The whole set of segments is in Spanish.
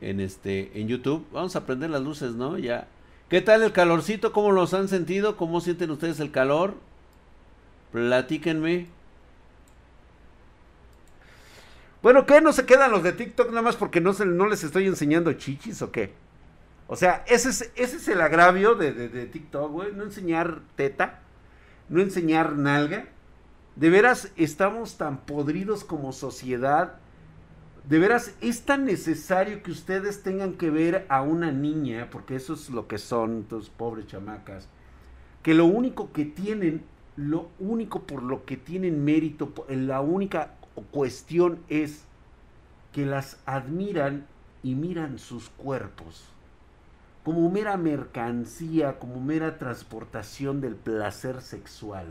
en este en YouTube. Vamos a prender las luces, ¿no? Ya. ¿Qué tal el calorcito? ¿Cómo los han sentido? ¿Cómo sienten ustedes el calor? Platíquenme. Bueno, ¿qué? ¿No se quedan los de TikTok nada más porque no, se, no les estoy enseñando chichis o qué? O sea, ese es, ese es el agravio de, de, de TikTok, güey. No enseñar teta, no enseñar nalga. De veras, estamos tan podridos como sociedad de veras, es tan necesario que ustedes tengan que ver a una niña, porque eso es lo que son, tus pobres chamacas, que lo único que tienen, lo único por lo que tienen mérito, la única cuestión es que las admiran y miran sus cuerpos como mera mercancía, como mera transportación del placer sexual,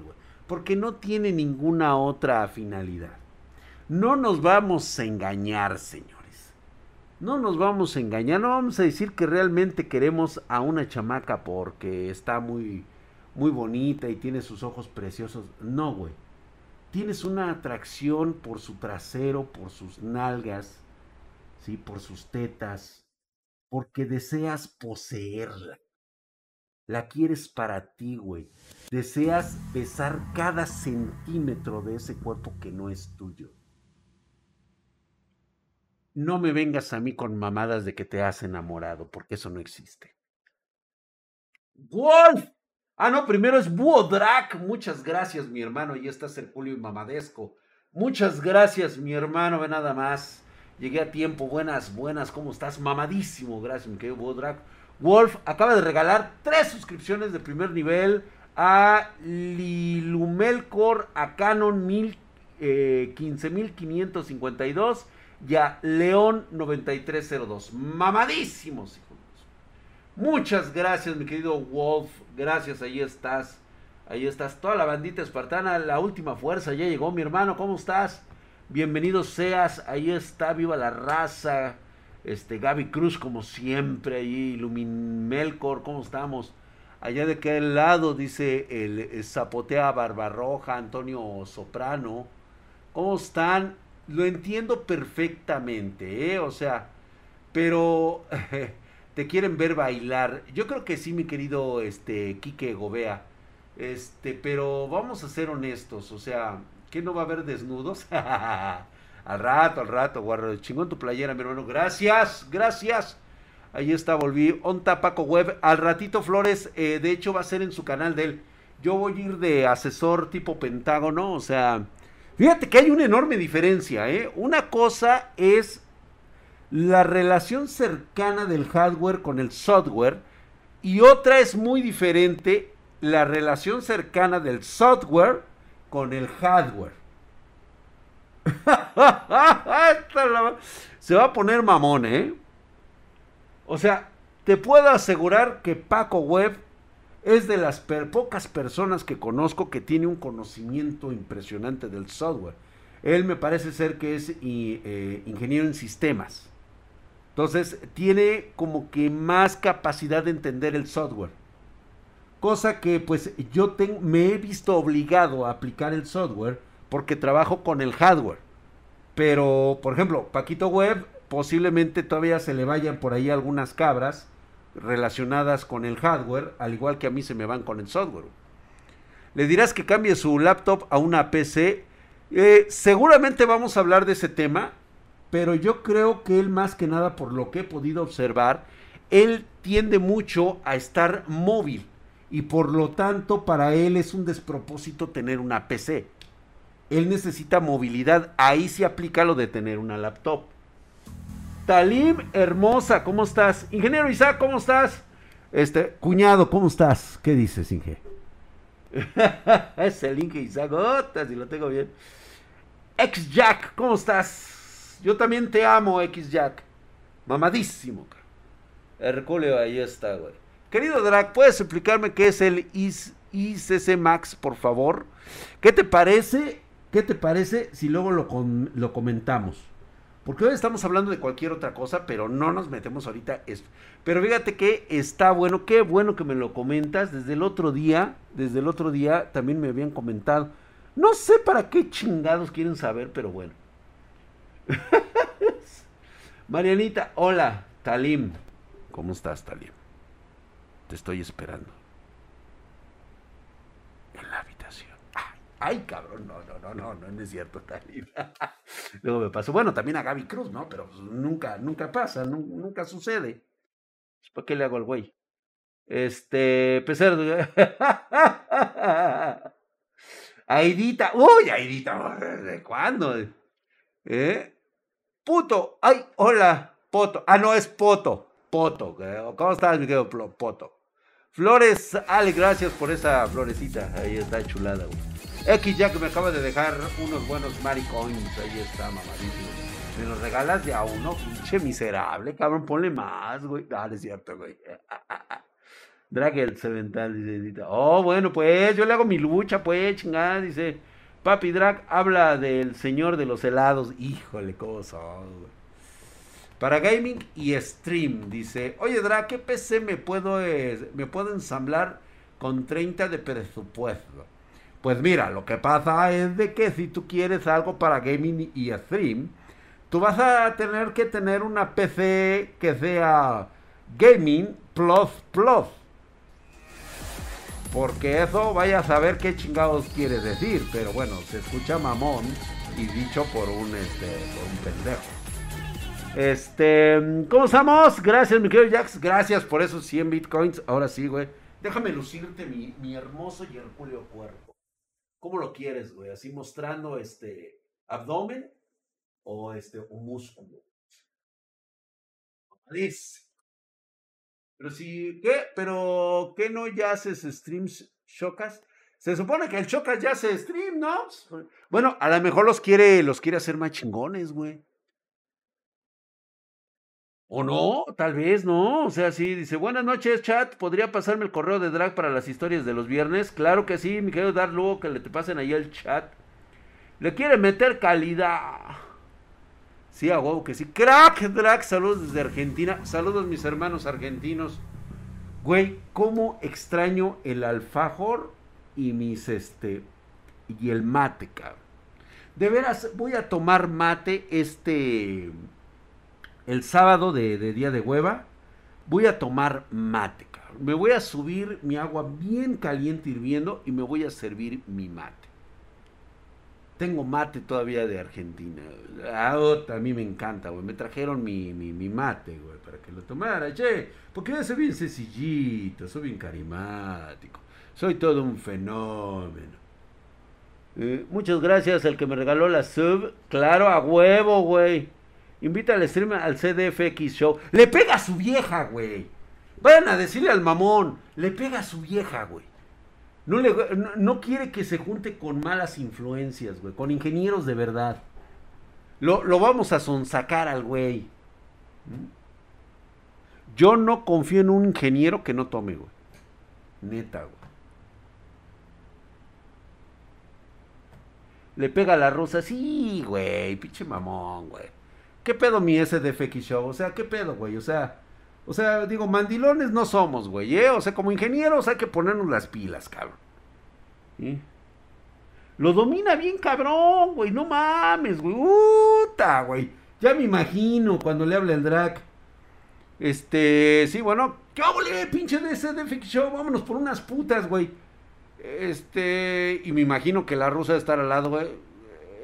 porque no tiene ninguna otra finalidad. No nos vamos a engañar, señores. No nos vamos a engañar. No vamos a decir que realmente queremos a una chamaca porque está muy, muy bonita y tiene sus ojos preciosos. No, güey. Tienes una atracción por su trasero, por sus nalgas, ¿sí? por sus tetas, porque deseas poseerla. La quieres para ti, güey. Deseas besar cada centímetro de ese cuerpo que no es tuyo. No me vengas a mí con mamadas de que te has enamorado, porque eso no existe. Wolf. Ah, no, primero es Buodrak. Muchas gracias, mi hermano. Ahí está el Julio y Mamadesco. Muchas gracias, mi hermano. Ve nada más. Llegué a tiempo. Buenas, buenas. ¿Cómo estás? Mamadísimo. Gracias, mi querido Buodrak. Wolf acaba de regalar tres suscripciones de primer nivel a Lilumelcor, a Canon 15552 ya León 9302. Mamadísimos, hijos. Muchas gracias, mi querido Wolf. Gracias, ahí estás. Ahí estás. Toda la bandita espartana, la última fuerza. Ya llegó mi hermano. ¿Cómo estás? Bienvenido seas. Ahí está, viva la raza. Este, Gaby Cruz, como siempre, ahí, Melcor, ¿cómo estamos? Allá de aquel lado, dice el, Zapotea Barbarroja, Antonio Soprano. ¿Cómo están? Lo entiendo perfectamente, ¿eh? O sea, pero te quieren ver bailar. Yo creo que sí, mi querido este Quique Gobea. Este, pero vamos a ser honestos, o sea, ¿qué no va a haber desnudos? al rato, al rato, guarro. Chingón tu playera, mi hermano. Gracias, gracias. Ahí está, volví. Onta Paco Web. Al ratito, Flores, eh, de hecho va a ser en su canal de él. Yo voy a ir de asesor tipo Pentágono, o sea, Fíjate que hay una enorme diferencia, ¿eh? Una cosa es la relación cercana del hardware con el software y otra es muy diferente la relación cercana del software con el hardware. Se va a poner mamón, ¿eh? O sea, te puedo asegurar que Paco Web es de las pocas personas que conozco que tiene un conocimiento impresionante del software. Él me parece ser que es eh, ingeniero en sistemas. Entonces, tiene como que más capacidad de entender el software. Cosa que pues yo me he visto obligado a aplicar el software porque trabajo con el hardware. Pero, por ejemplo, Paquito Web posiblemente todavía se le vayan por ahí algunas cabras relacionadas con el hardware, al igual que a mí se me van con el software. Le dirás que cambie su laptop a una PC. Eh, seguramente vamos a hablar de ese tema, pero yo creo que él más que nada, por lo que he podido observar, él tiende mucho a estar móvil y por lo tanto para él es un despropósito tener una PC. Él necesita movilidad, ahí se aplica lo de tener una laptop. Talim hermosa, ¿cómo estás? Ingeniero Isaac, ¿cómo estás? Este, cuñado, ¿cómo estás? ¿Qué dices, Inge? es el Inge Isaac, si lo tengo bien. X Jack, ¿cómo estás? Yo también te amo, X Jack. Mamadísimo. Herculeo, ahí está, güey. Querido Drag, ¿puedes explicarme qué es el ICC Max, por favor? ¿Qué te parece? ¿Qué te parece si luego lo, lo comentamos? Porque hoy estamos hablando de cualquier otra cosa, pero no nos metemos ahorita esto. Pero fíjate que está bueno, qué bueno que me lo comentas. Desde el otro día, desde el otro día también me habían comentado. No sé para qué chingados quieren saber, pero bueno. Marianita, hola. Talim. ¿Cómo estás, Talim? Te estoy esperando. En la habitación. Ay, cabrón, no, no, no, no, no, es cierto, Talim. Luego me pasó. Bueno, también a Gaby Cruz, ¿no? Pero pues, nunca, nunca pasa, nunca sucede. ¿Para qué le hago al güey? Este, pesar. Aidita, uy, Aidita, ¿de cuándo? ¿Eh? Puto, ay, hola, Poto. Ah, no, es Poto, Poto. ¿Cómo estás, mi querido Poto? Flores, Ale, gracias por esa florecita. Ahí está chulada, güey. X que me acaba de dejar unos buenos maricoins. Ahí está, mamadísimo. Me los regalas de a uno, pinche miserable, cabrón. Ponle más, güey. Ah, es cierto, güey. Dragel Cemental dice, oh, bueno, pues yo le hago mi lucha, pues, chingada, dice. Papi Drag habla del señor de los helados. Híjole, cosa. Para gaming y stream, dice, oye Drag, ¿qué PC me puedo, eh, me puedo ensamblar con 30 de presupuesto? Pues mira, lo que pasa es de que si tú quieres algo para gaming y stream, tú vas a tener que tener una PC que sea gaming plus plus. Porque eso vaya a saber qué chingados quiere decir. Pero bueno, se escucha mamón y dicho por un, este, por un pendejo. Este, ¿cómo estamos? Gracias, mi querido Jax. Gracias por esos 100 bitcoins. Ahora sí, güey. Déjame lucirte mi, mi hermoso y hercúleo cuerpo. ¿Cómo lo quieres, güey? Así mostrando este abdomen o este un músculo. Dice. Pero si, ¿qué? ¿Pero qué no ya haces streams Shocas? Se supone que el Shocas ya hace stream, ¿no? Bueno, a lo mejor los quiere, los quiere hacer más chingones, güey. O no, tal vez no. O sea, sí, dice, buenas noches, chat. ¿Podría pasarme el correo de drag para las historias de los viernes? Claro que sí, mi querido Dar, luego que le te pasen ahí el chat. Le quiere meter calidad. Sí, a huevo que sí. Crack Drag, saludos desde Argentina. Saludos mis hermanos argentinos. Güey, cómo extraño el alfajor y mis este y el mate, cabrón. De veras, voy a tomar mate este el sábado de, día de hueva. Voy a tomar mate. Me voy a subir mi agua bien caliente hirviendo y me voy a servir mi mate. Tengo mate todavía de Argentina. Ah, a mí me encanta, güey. Me trajeron mi, mi, mate, güey, para que lo tomara. Che, porque soy bien sencillito, soy bien carismático. Soy todo un fenómeno. Eh, muchas gracias al que me regaló la sub. Claro, a huevo, güey. Invita al stream al CDFX Show. Le pega a su vieja, güey. Vayan a decirle al mamón. Le pega a su vieja, güey. No, le, no, quiere que se junte con malas influencias, güey. Con ingenieros de verdad. Lo, lo vamos a sonsacar al güey. Yo no confío en un ingeniero que no tome, güey. Neta, güey. Le pega a la rusa. Sí, güey. Pinche mamón, güey. ¿Qué pedo mi SDFX Show? O sea, ¿qué pedo, güey? O sea, o sea, digo, mandilones no somos, güey, ¿eh? O sea, como ingenieros hay que ponernos las pilas, cabrón. Lo domina bien cabrón, güey, no mames, güey. Uta, güey. Ya me imagino cuando le habla el drag. Este, sí, bueno, ¿qué hago, pinche de de Show? Vámonos por unas putas, güey. Este, y me imagino que la rusa debe estar al lado, güey.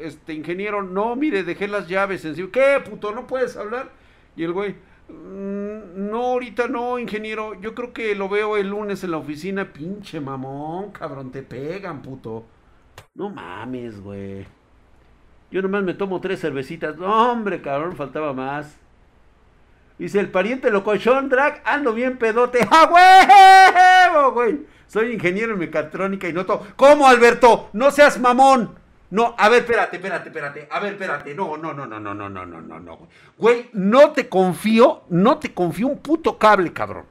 Este, ingeniero, no, mire, dejé las llaves. ¿Qué, puto? ¿No puedes hablar? Y el güey, Mm, no, ahorita no, ingeniero. Yo creo que lo veo el lunes en la oficina. Pinche mamón, cabrón, te pegan, puto. No mames, güey. Yo nomás me tomo tres cervecitas. No, hombre, cabrón, faltaba más. Dice el pariente locochón, drag, ando bien pedote. ¡Ah, huevo, güey! Soy ingeniero en mecatrónica y noto. ¿Cómo, Alberto? No seas mamón. No, a ver, espérate, espérate, espérate. A ver, espérate. No, no, no, no, no, no, no, no, no, no. Güey, no te confío, no te confío un puto cable, cabrón.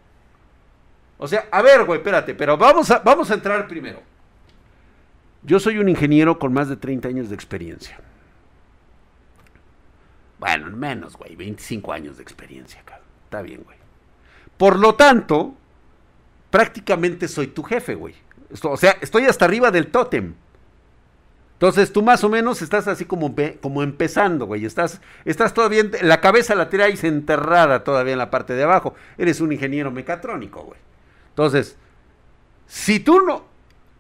O sea, a ver, güey, espérate, pero vamos a, vamos a entrar primero. Yo soy un ingeniero con más de 30 años de experiencia. Bueno, menos, güey, 25 años de experiencia, cabrón. Está bien, güey. Por lo tanto, prácticamente soy tu jefe, güey. O sea, estoy hasta arriba del tótem. Entonces tú más o menos estás así como, como empezando, güey. Estás, estás todavía, la cabeza la traes enterrada todavía en la parte de abajo. Eres un ingeniero mecatrónico, güey. Entonces, si tú no,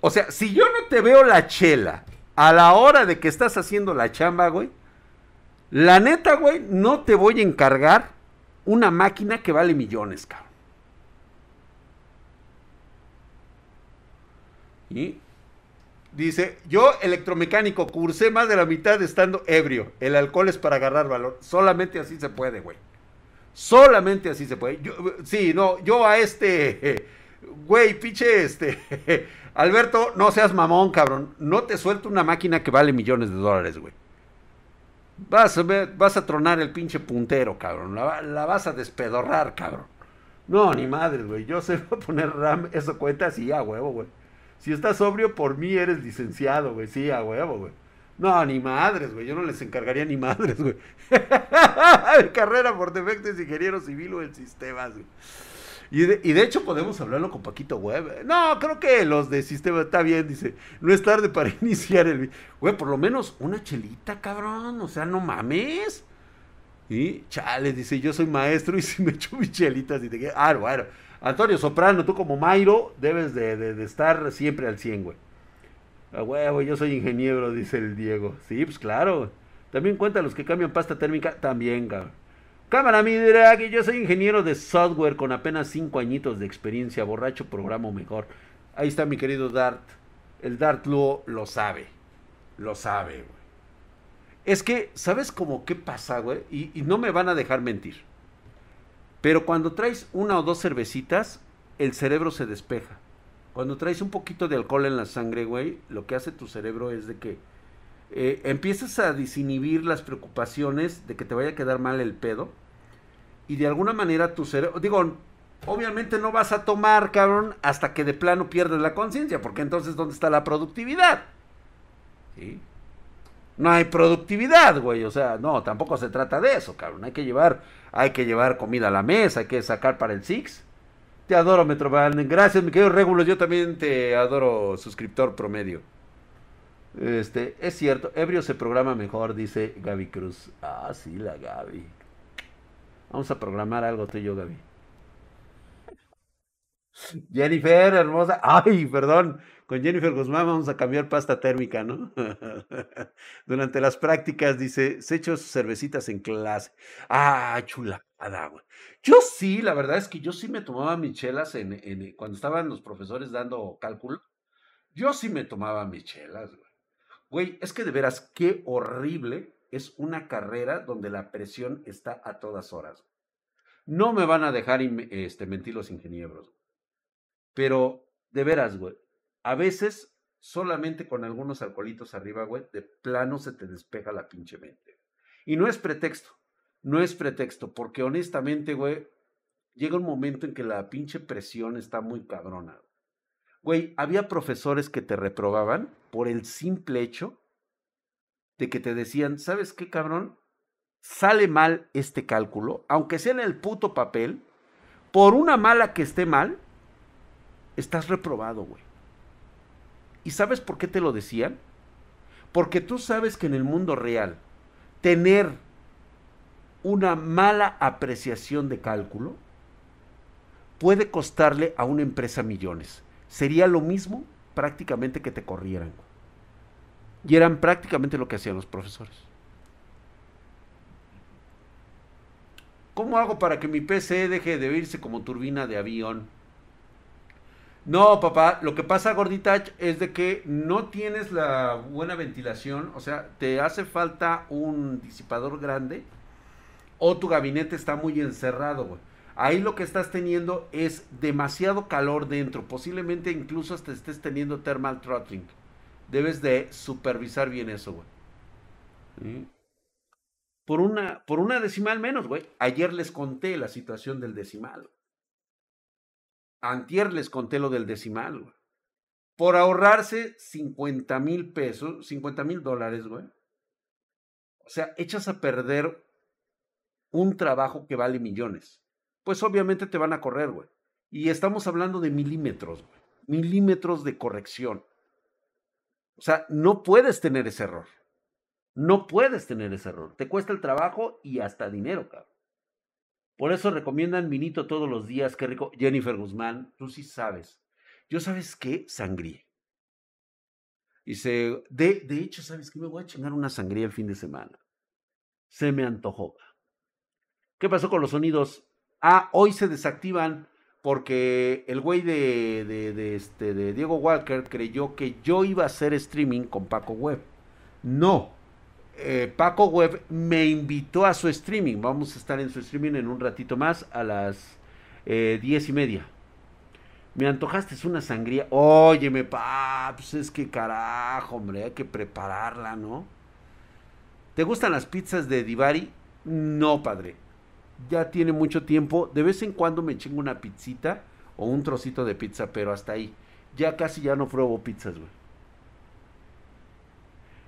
o sea, si yo no te veo la chela a la hora de que estás haciendo la chamba, güey, la neta, güey, no te voy a encargar una máquina que vale millones, cabrón. Y Dice, yo electromecánico, cursé más de la mitad estando ebrio. El alcohol es para agarrar valor. Solamente así se puede, güey. Solamente así se puede. sí, no, yo a este, güey, pinche este, Alberto, no seas mamón, cabrón. No te suelto una máquina que vale millones de dólares, güey. Vas a, vas a tronar el pinche puntero, cabrón. La, vas a despedorrar, cabrón. No, ni madre, güey. Yo sé poner RAM, eso cuenta así a huevo, güey. Si estás sobrio, por mí eres licenciado, güey. Sí, a huevo, güey. No, ni madres, güey. Yo no les encargaría ni madres, güey. Carrera por defecto es ingeniero civil o el sistemas, güey. Y de, y de, hecho podemos hablarlo con Paquito Web. No, creo que los de sistema está bien, dice. No es tarde para iniciar el... Güey, por lo menos una chelita, cabrón. O sea, no mames. Y chale, dice, yo soy maestro y si me echo mis chelitas y te quedas... Ah, bueno. Antonio Soprano, tú como Mairo debes de, estar siempre al 100, güey. A huevo, yo soy ingeniero, dice el Diego. Sí, pues claro. También cuenta los que cambian pasta térmica, también, cabrón. Cámara, mi drag, yo soy ingeniero de software con apenas 5 añitos de experiencia. Borracho, programo mejor. Ahí está mi querido Dart. El Dart lo, lo sabe. Lo sabe, güey. Es que, ¿sabes cómo qué pasa, güey? y no me van a dejar mentir. Pero cuando traes una o dos cervecitas, el cerebro se despeja. Cuando traes un poquito de alcohol en la sangre, güey, lo que hace tu cerebro es de que eh, empiezas a disinhibir las preocupaciones de que te vaya a quedar mal el pedo. Y de alguna manera tu cerebro, digo, obviamente no vas a tomar, cabrón, hasta que de plano pierdes la conciencia, porque entonces ¿dónde está la productividad? ¿Sí? No hay productividad, güey. O sea, no, tampoco se trata de eso, cabrón. Hay que llevar, hay que llevar comida a la mesa, hay que sacar para el Six. Te adoro, Metroban. Gracias, mi querido Regulus. Yo también te adoro, suscriptor promedio. Este, es cierto, ebrio se programa mejor, dice Gaby Cruz. Ah, sí, la Gaby. Vamos a programar algo tú y yo, Gaby. Jennifer, hermosa. Ay, perdón. Con Jennifer Guzmán vamos a cambiar pasta térmica, ¿no? Durante las prácticas, dice, se echó cervecitas en clase. Ah, chulada, güey. Yo sí, la verdad es que yo sí me tomaba mis chelas en, cuando estaban los profesores dando cálculo. Yo sí me tomaba mis chelas, güey. Güey, es que de veras, qué horrible es una carrera donde la presión está a todas horas. No me van a dejar este, mentir los ingenieros. Pero, de veras, güey, a veces solamente con algunos alcoholitos arriba, güey, de plano se te despeja la pinche mente. Y no es pretexto, no es pretexto, porque honestamente, güey, llega un momento en que la pinche presión está muy cabrona. Güey, había profesores que te reprobaban por el simple hecho de que te decían, ¿sabes qué, cabrón? Sale mal este cálculo, aunque sea en el puto papel, por una mala que esté mal, estás reprobado, güey. ¿Y sabes por qué te lo decían? Porque tú sabes que en el mundo real, tener una mala apreciación de cálculo puede costarle a una empresa millones. Sería lo mismo prácticamente que te corrieran. Y eran prácticamente lo que hacían los profesores. ¿Cómo hago para que mi PC deje de oírse como turbina de avión? No, papá, lo que pasa, gordita, es de que no tienes la buena ventilación, o sea, te hace falta un disipador grande o tu gabinete está muy encerrado, güey. Ahí lo que estás teniendo es demasiado calor dentro, posiblemente incluso hasta estés teniendo thermal throttling. Debes de supervisar bien eso, güey. Por una, por una decimal menos, güey. Ayer les conté la situación del decimal. Antier les conté lo del decimal, güey. Por ahorrarse 50 mil pesos, 50 mil dólares, güey. O sea, echas a perder un trabajo que vale millones. Pues obviamente te van a correr, güey. Y estamos hablando de milímetros, güey. Milímetros de corrección. O sea, no puedes tener ese error. No puedes tener ese error. Te cuesta el trabajo y hasta dinero, cabrón. Por eso recomiendan vinito todos los días. Qué rico. Jennifer Guzmán, tú sí sabes. Yo sabes qué? Sangría. Dice, de, de hecho, ¿sabes qué? Me voy a chingar una sangría el fin de semana. Se me antojó. ¿Qué pasó con los sonidos? Ah, hoy se desactivan porque el güey de, de, este, de Diego Walker creyó que yo iba a hacer streaming con Paco Web. No, eh, Paco Web me invitó a su streaming. Vamos a estar en su streaming en un ratito más a las eh, diez y media. Me antojaste es una sangría. Óyeme, pa, pues es que carajo, hombre, hay que prepararla, ¿no? ¿Te gustan las pizzas de Divari? No, padre. Ya tiene mucho tiempo. De vez en cuando me chingo una pizzita o un trocito de pizza, pero hasta ahí. Ya casi ya no pruebo pizzas, güey.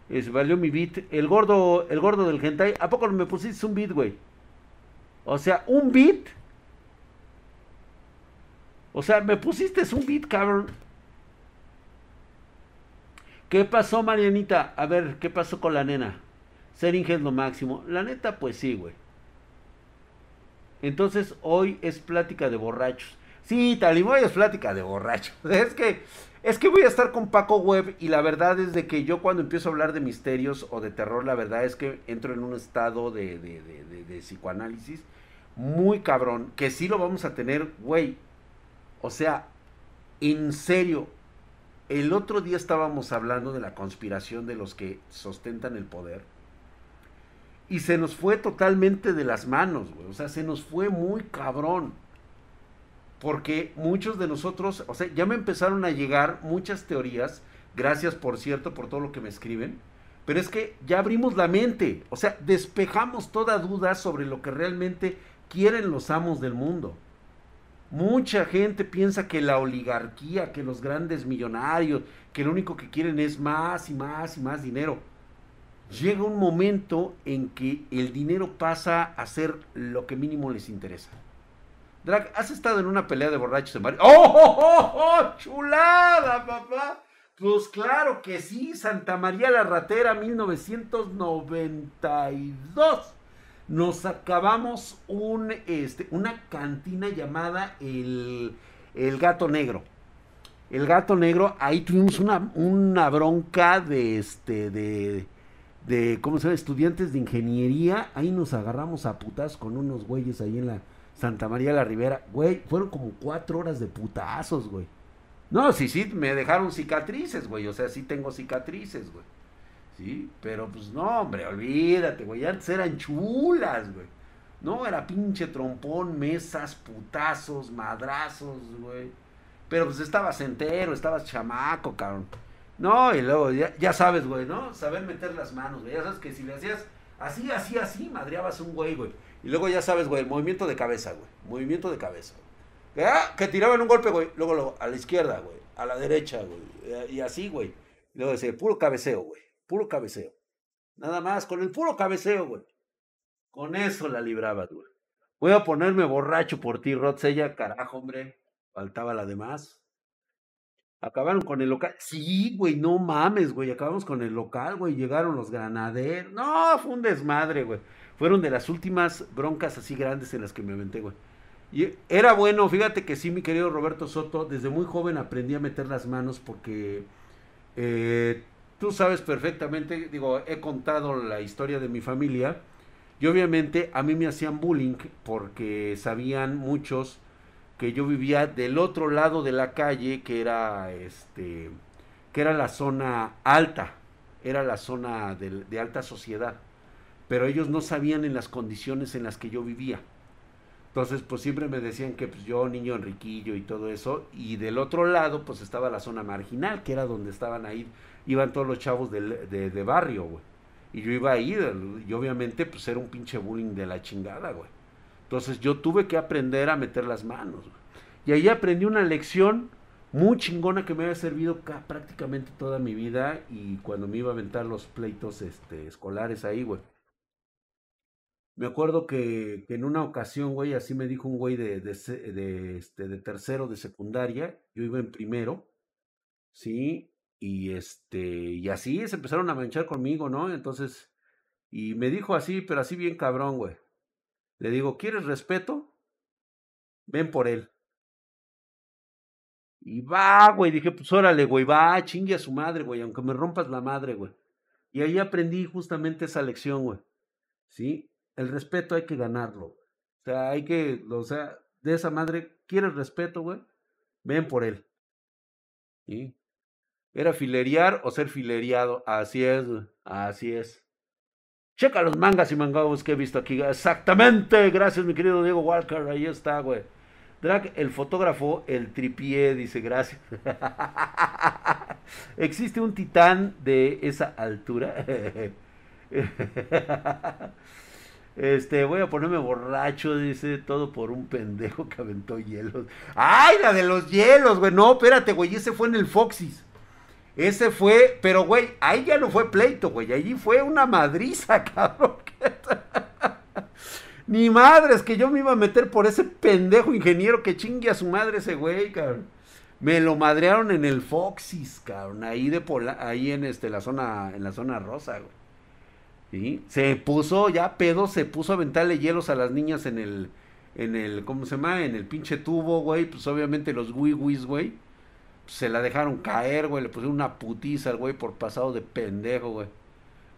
Es, valió mi beat. El gordo, el gordo del hentai. ¿A poco me pusiste un beat, güey? O sea, un beat. O sea, me pusiste un beat, cabrón. ¿Qué pasó, Marianita? A ver, ¿qué pasó con la nena? Sering es lo máximo. La neta, pues sí, güey. Entonces, hoy es plática de borrachos. Sí, Talimoy es plática de borrachos. Es que es que voy a estar con Paco Web y la verdad es de que yo cuando empiezo a hablar de misterios o de terror, la verdad es que entro en un estado de, de, de, de psicoanálisis muy cabrón, que sí lo vamos a tener, güey. O sea, en serio, el otro día estábamos hablando de la conspiración de los que sostentan el poder. Y se nos fue totalmente de las manos, güey. O sea, se nos fue muy cabrón. Porque muchos de nosotros, o sea, ya me empezaron a llegar muchas teorías, gracias por cierto por todo lo que me escriben, pero es que ya abrimos la mente, o sea, despejamos toda duda sobre lo que realmente quieren los amos del mundo. Mucha gente piensa que la oligarquía, que los grandes millonarios, que lo único que quieren es más y más y más dinero. Llega un momento en que el dinero pasa a ser lo que mínimo les interesa. Drag, ¿has estado en una pelea de borrachos en Mario? ¡Oh, oh, oh, oh! ¡Chulada, papá! Pues claro que sí, Santa María la Ratera, 1992. Nos acabamos un, este, una cantina llamada el, el Gato Negro. El Gato Negro, ahí tuvimos una, una bronca de, este, de, de, ¿cómo se llama? Estudiantes de ingeniería. Ahí nos agarramos a putas con unos güeyes ahí en la Santa María la Ribera, güey, fueron como cuatro horas de putazos, güey. No, sí, sí, me dejaron cicatrices, güey, o sea, sí tengo cicatrices, güey. Sí, pero pues no, hombre, olvídate, güey, antes eran chulas, güey. No, era pinche trompón, mesas, putazos, madrazos, güey. Pero pues estabas entero, estabas chamaco, cabrón. No, y luego ya, ya sabes, güey, ¿no? Saber meter las manos, güey. Ya sabes que si le hacías así, así, así, madreabas un güey, güey. Y luego ya sabes, güey, el movimiento de cabeza, güey. Movimiento de cabeza. Ah, que tiraban un golpe, güey. Luego, luego, a la izquierda, güey. A la derecha, güey. Y así, güey. Y luego decía, puro cabeceo, güey. Puro cabeceo. Nada más, con el puro cabeceo, güey. Con eso la librabas, güey. Voy a ponerme borracho por ti, Rodsella. Carajo, hombre. Faltaba la demás. Acabaron con el local. Sí, güey, no mames, güey. Acabamos con el local, güey. Llegaron los granaderos. No, fue un desmadre, güey fueron de las últimas broncas así grandes en las que me aventé. Y era bueno, fíjate que sí, mi querido Roberto Soto, desde muy joven aprendí a meter las manos porque eh, tú sabes perfectamente, digo, he contado la historia de mi familia y obviamente a mí me hacían bullying porque sabían muchos que yo vivía del otro lado de la calle, que era este, que era la zona alta, era la zona de alta sociedad pero ellos no sabían en las condiciones en las que yo vivía. Entonces, pues siempre me decían que pues, yo, niño enriquillo y todo eso, y del otro lado, pues estaba la zona marginal, que era donde estaban ahí, iban todos los chavos de, de, barrio, güey. Y yo iba ahí, y obviamente, pues era un pinche bullying de la chingada, güey. Entonces yo tuve que aprender a meter las manos, güey. Y ahí aprendí una lección muy chingona que me había servido prácticamente toda mi vida y cuando me iba a aventar los pleitos este, escolares ahí, güey. Me acuerdo que, en una ocasión, güey, así me dijo un güey de, de, de, este, de tercero de secundaria, yo iba en primero, ¿sí? y este, y así se empezaron a manchar conmigo, ¿no? Entonces, y me dijo así, pero así bien cabrón, güey. Le digo, ¿quieres respeto? Ven por él. Y va, güey, dije, pues órale, güey, va, chingue a su madre, güey, aunque me rompas la madre, güey. Y ahí aprendí justamente esa lección, güey. ¿Sí? El respeto hay que ganarlo. O sea, hay que, o sea, de esa madre, ¿quieres respeto, güey? Ven por él. ¿Sí? Era filerear o ser fileriado. Así es, güey. Así es. Checa los mangas y mangos que he visto aquí. Exactamente. Gracias, mi querido Diego Walker. Ahí está, güey. Drag, el fotógrafo, el tripié, dice gracias. ¿Existe un titán de esa altura? Este, voy a ponerme borracho, dice, todo por un pendejo que aventó hielos. ¡Ay, la de los hielos, güey! No, espérate, güey, ese fue en el Foxys. Ese fue, pero güey, ahí ya no fue pleito, güey, allí fue una madriza, cabrón. Ni madres que yo me iba a meter por ese pendejo ingeniero que chingue a su madre ese güey, cabrón. Me lo madrearon en el Foxys, cabrón, ahí de Pola ahí en este la zona en la zona rosa, güey. Se puso ya pedo, se puso a aventarle hielos a las niñas en el en el ¿cómo se llama? En el pinche tubo, güey, pues obviamente los wiwis, güey. Pues, se la dejaron caer, güey, le pusieron una putiza al güey por pasado de pendejo, güey.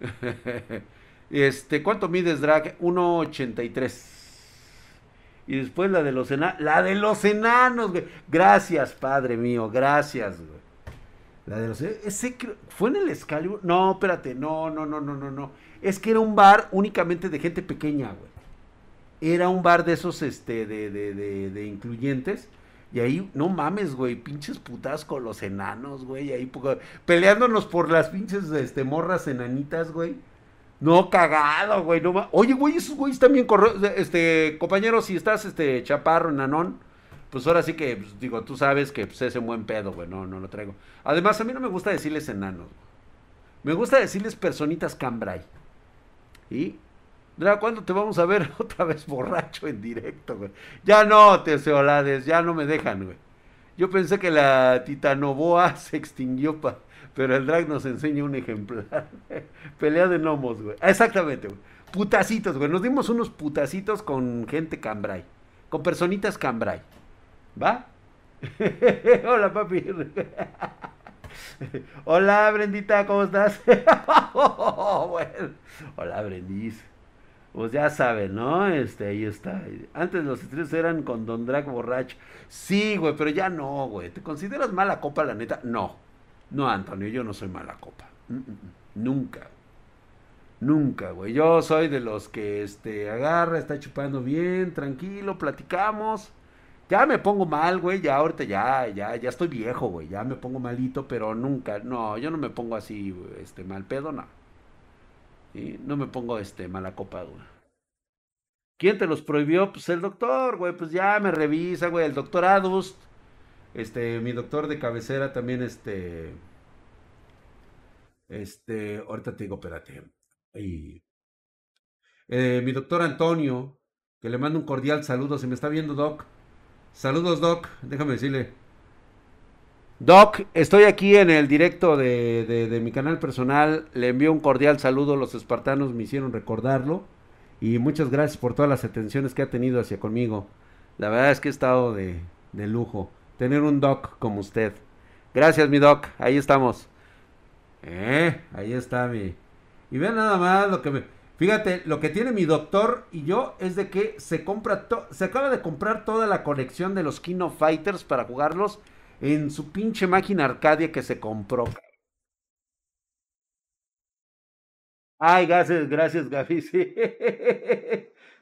Este, ¿cuánto mides, Drag? 1.83. Y después la de los enanos. La de los enanos, güey. Gracias, padre mío. Gracias, güey. La de los ese fue en el Excalibur. No, espérate. No, no, no, no, no, no. Es que era un bar únicamente de gente pequeña, güey. Era un bar de esos, este, de, de, de, de incluyentes. Y ahí, no mames, güey, pinches putas con los enanos, güey. Ahí peleándonos por las pinches este, morras enanitas, güey. No, cagado, güey. No Oye, güey, esos güeyes también Este, compañero, si estás este chaparro, nanón, pues ahora sí que, pues, digo, tú sabes que pues, es un buen pedo, güey. No, no lo traigo. Además, a mí no me gusta decirles enanos. Me gusta decirles personitas cambrai. ¿Y? ¿cuándo te vamos a ver otra vez borracho en directo, güey? Ya no, Teseolades, ya no me dejan, güey. Yo pensé que la titanoboa se extinguió pero el drag nos enseña un ejemplar. Pelea de gnomos, güey. Exactamente, güey. Putacitos, güey. Nos dimos unos putacitos con gente cambrai. Con personitas cambrai. ¿Va? Hola, papi. Hola, Brendita, ¿cómo estás? Hola, Brendis. Pues ya saben, ¿no? Este, ahí está. Antes los estrellas eran con Don Drag borracho. Sí, güey, pero ya no, güey. ¿Te consideras mala copa, la neta? No. No, Antonio, yo no soy mala copa. Mm, mm, mm. Nunca. Nunca, güey. Yo soy de los que este agarra, está chupando bien, tranquilo, platicamos. Ya me pongo mal, güey, ya ahorita ya, ya, ya estoy viejo, güey, ya me pongo malito, pero nunca, no, yo no me pongo así, este, mal pedo, no. No me pongo, este, mala copa, güey. ¿Quién te los prohibió? Pues el doctor, güey, pues ya me revisa, güey, el doctor Adust este, mi doctor de cabecera también, este. Este, ahorita te digo, espérate. Y, eh, mi doctor Antonio, que le mando un cordial saludo. Si me está viendo, Doc. Saludos, Doc. Déjame decirle. Doc, estoy aquí en el directo de, de, mi canal personal. Le envío un cordial saludo. Los espartanos me hicieron recordarlo. Y muchas gracias por todas las atenciones que ha tenido hacia conmigo. La verdad es que he estado de, de lujo tener un doc como usted. Gracias, mi doc. Ahí estamos. Eh, ahí está mi. Y vean nada más lo que me. Fíjate, lo que tiene mi doctor y yo es de que se compra se acaba de comprar toda la colección de los Kino Fighters para jugarlos en su pinche máquina Arcadia que se compró. Ay, gracias, gracias, Gaby. Sí.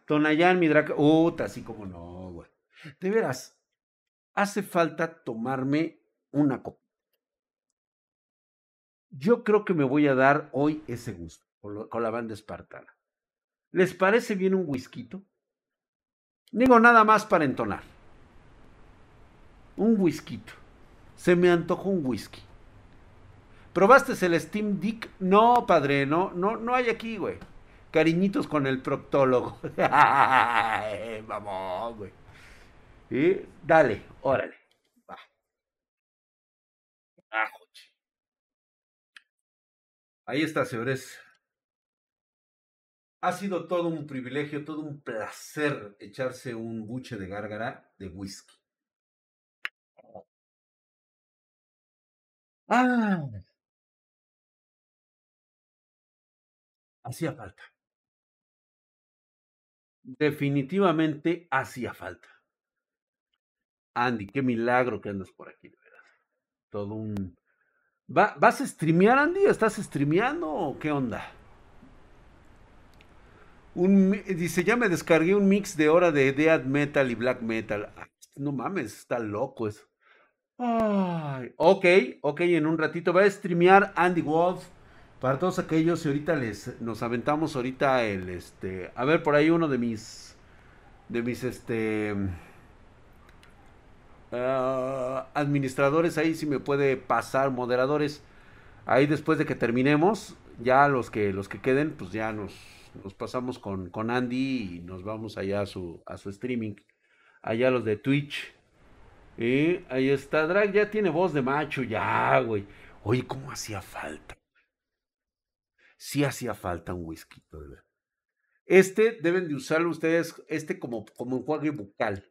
Tonayán, mi draca. Uh, así como no, güey. De veras, hace falta tomarme una copa. Yo creo que me voy a dar hoy ese gusto con, la banda espartana. ¿Les parece bien un whisky? Digo nada más para entonar. Un whisky. Se me antojó un whisky. ¿Probaste el Steam Dick? No, padre, no, no, no hay aquí, güey. Cariñitos con el proctólogo. Vamos, güey. Y dale, órale. Va. Ahí está, señores. Ha sido todo un privilegio, todo un placer echarse un buche de gárgara de whisky. Ah. Hacía falta. Definitivamente hacía falta. Andy, qué milagro que andas por aquí, de verdad. Todo un... ¿Vas a streamear, Andy? ¿Estás streameando o qué onda? Dice, ya me descargué un mix de hora de death metal y black metal. no mames, está loco eso. Ok, ok, en un ratito va a streamear Andy Wolf. Para todos aquellos, y ahorita les nos aventamos ahorita el este. A ver, por ahí uno de mis. De mis este. Ah, administradores ahí si me puede pasar, moderadores. Ahí después de que terminemos, ya los que los que queden, pues ya nos, nos pasamos con, con Andy y nos vamos allá a su, a su streaming. Allá los de Twitch. Y ahí está, Drag ya tiene voz de macho, ya, güey. Oye, ¿cómo hacía falta? Sí hacía falta un whisky. Este deben de usarlo ustedes, este como, como enjuague bucal.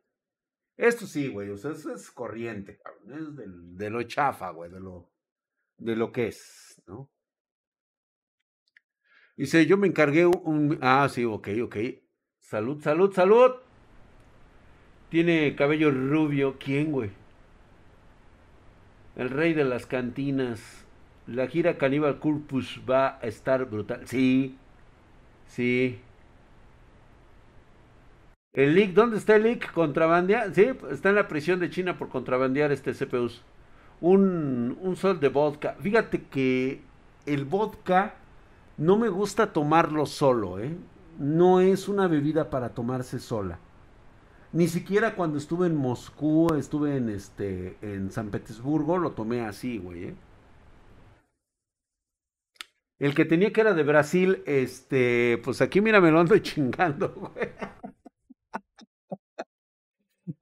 Esto sí, güey, o sea, eso es corriente, cabrón. Es de lo chafa, güey, de lo, de lo que es, ¿no? Dice, yo me encargué un... Ah, sí, ok, ok. Salud, salud, salud. Tiene cabello rubio. ¿Quién, güey? El rey de las cantinas. La gira Cannibal Corpus va a estar brutal. Sí, sí. El leak, ¿dónde está el leak? ¿Contrabandia? Sí, está en la prisión de China por contrabandear este CPUs. Un, un sol de vodka. Fíjate que el vodka no me gusta tomarlo solo, ¿eh? No es una bebida para tomarse sola. Ni siquiera cuando estuve en Moscú, estuve en este en San Petersburgo, lo tomé así, güey, ¿eh? El que tenía que era de Brasil, este, pues aquí mira, me lo ando chingando, güey.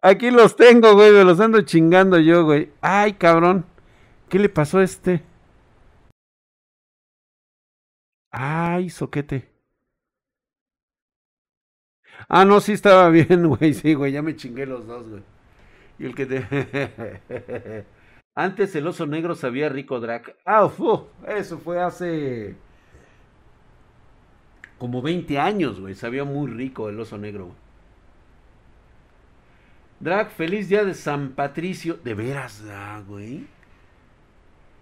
Aquí los tengo, güey, me los ando chingando yo, güey. Ay, cabrón. ¿Qué le pasó a este? Ay, soquete. Ah, no, sí estaba bien, güey. Sí, güey, ya me chingué los dos, güey. Y el que te... Antes el oso negro sabía rico drag. Ah, uf, eso fue hace como 20 años, güey. Sabía muy rico el oso negro. Güey. Drag, feliz día de San Patricio. De veras, ah, güey.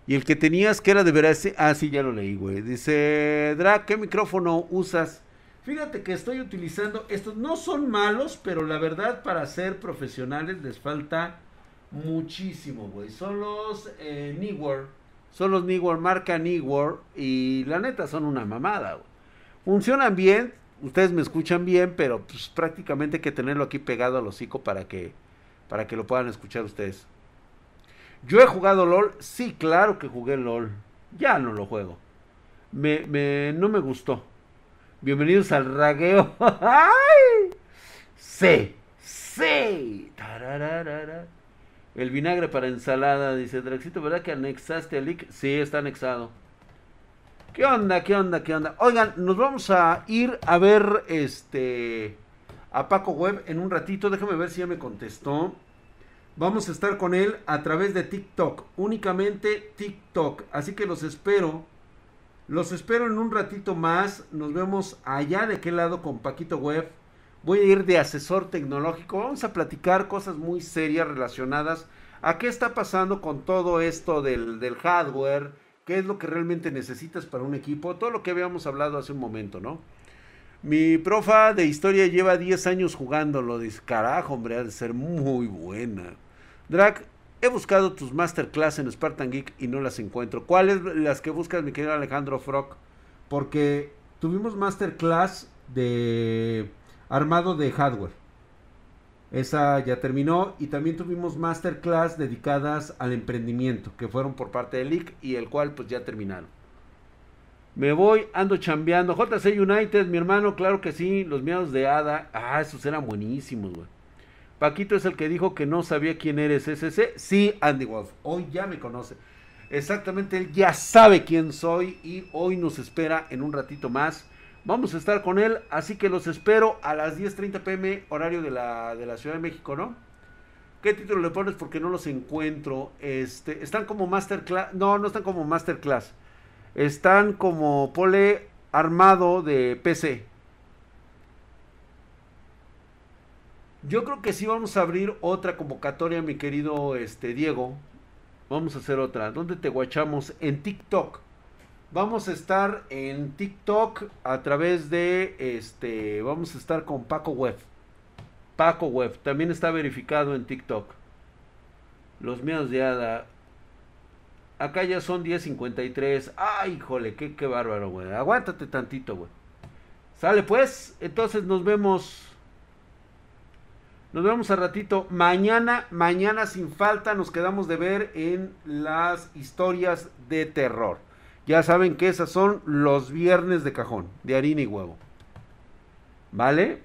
Y el que tenías que era de veras. Ah, sí, ya lo leí, güey. Dice, Drag, ¿qué micrófono usas? Fíjate que estoy utilizando. Estos no son malos, pero la verdad, para ser profesionales les falta muchísimo, güey. Son los eh, Son los Newar, marca Newar. Y la neta son una mamada. Funcionan bien. Ustedes me escuchan bien, pero pues prácticamente hay que tenerlo aquí pegado al hocico para que, para que lo puedan escuchar ustedes. Yo he jugado LOL, sí, claro que jugué LOL. Ya no lo juego. Me, me, no me gustó. Bienvenidos al ragueo. ¡Ay! Sí, sí. El vinagre para ensalada, dice Draxito, ¿verdad que anexaste el link? Sí, está anexado. ¿Qué onda? ¿Qué onda? ¿Qué onda? Oigan, nos vamos a ir a ver este a Paco Web en un ratito. Déjame ver si ya me contestó. Vamos a estar con él a través de TikTok, únicamente TikTok. Así que los espero. Los espero en un ratito más. Nos vemos allá de qué lado con Paquito Web. Voy a ir de asesor tecnológico. Vamos a platicar cosas muy serias relacionadas a qué está pasando con todo esto del, del hardware, qué es lo que realmente necesitas para un equipo, todo lo que habíamos hablado hace un momento, ¿no? Mi profa de historia lleva 10 años jugándolo. Dice, carajo, hombre, ha de ser muy buena. Drag, he buscado tus masterclass en Spartan Geek y no las encuentro. ¿Cuáles las que buscas, mi querido Alejandro Frock? Porque tuvimos masterclass de armado de hardware. Esa ya terminó y también tuvimos masterclass dedicadas al emprendimiento que fueron por parte de LIC y el cual pues ya terminaron. Me voy, ando chambeando. JC United, mi hermano, claro que sí. Los miedos de Hada. Ah, esos eran buenísimos, güey. Paquito es el que dijo que no sabía quién eres ese. Sí, Andy Wolf. Hoy ya me conoce. Exactamente, él ya sabe quién soy y hoy nos espera en un ratito más. Vamos a estar con él, así que los espero a las 10.30 pm, horario de la, de la Ciudad de México, ¿no? ¿Qué título le pones? Porque no los encuentro. Este, están como masterclass. No, no están como masterclass. Están como pole armado de PC. Yo creo que sí vamos a abrir otra convocatoria, mi querido este, Diego. Vamos a hacer otra. ¿Dónde te guachamos? En TikTok. Vamos a estar en TikTok a través de este. Vamos a estar con Paco Web. Paco Web. También está verificado en TikTok. Los miedos de Ada. Acá ya son 10.53. Ay, híjole, qué, qué bárbaro, güey. Aguántate tantito, güey. Sale pues. Entonces nos vemos. Nos vemos a ratito. Mañana, mañana sin falta nos quedamos de ver en las historias de terror. Ya saben que esas son los viernes de cajón, de harina y huevo. ¿Vale?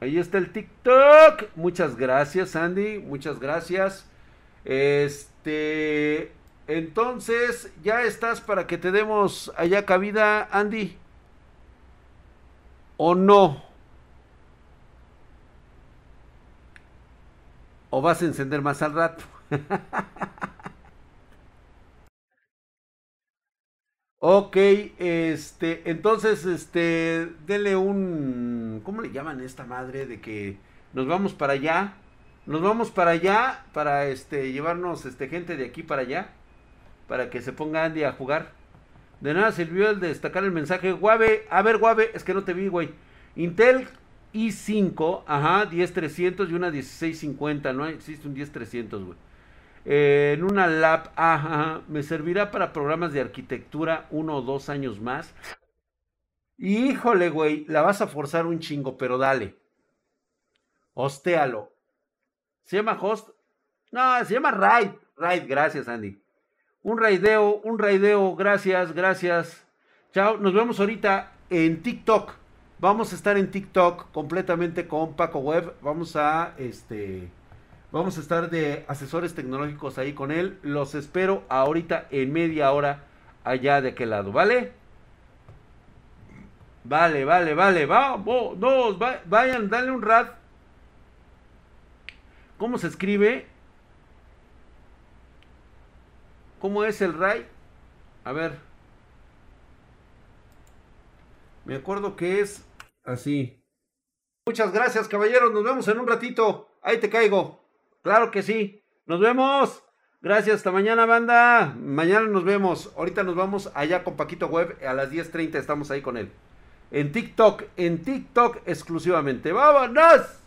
Ahí está el TikTok. Muchas gracias, Andy. Muchas gracias. Este. Entonces, ¿ya estás para que te demos allá cabida, Andy? ¿O no? ¿O vas a encender más al rato? ok, este, entonces, este, dele un, ¿cómo le llaman esta madre de que nos vamos para allá? Nos vamos para allá para, este, llevarnos, este, gente de aquí para allá, para que se ponga Andy a jugar. De nada sirvió el de destacar el mensaje. Guave, a ver, Guave, es que no te vi, güey. Intel i5, ajá, 10300 y una 1650, no existe un 10300, güey. Eh, en una lap, ajá, me servirá para programas de arquitectura uno o dos años más. Híjole, güey, la vas a forzar un chingo, pero dale. Hostéalo. ¿Se llama host? No, se llama raid. Raid, gracias, Andy. Un raideo, un raideo, gracias, gracias. Chao, nos vemos ahorita en TikTok. Vamos a estar en TikTok completamente con Paco Web. Vamos a este vamos a estar de asesores tecnológicos ahí con él. Los espero ahorita en media hora allá de aquel lado, ¿vale? Vale, vale, vale. Vamos, vayan, dale un rat. ¿Cómo se escribe? ¿Cómo es el RAI? A ver. Me acuerdo que es así. Muchas gracias, caballeros. Nos vemos en un ratito. Ahí te caigo. Claro que sí. Nos vemos. Gracias, hasta mañana, banda. Mañana nos vemos. Ahorita nos vamos allá con Paquito Web. A las 10.30 estamos ahí con él. En TikTok, en TikTok exclusivamente. ¡Vámonos!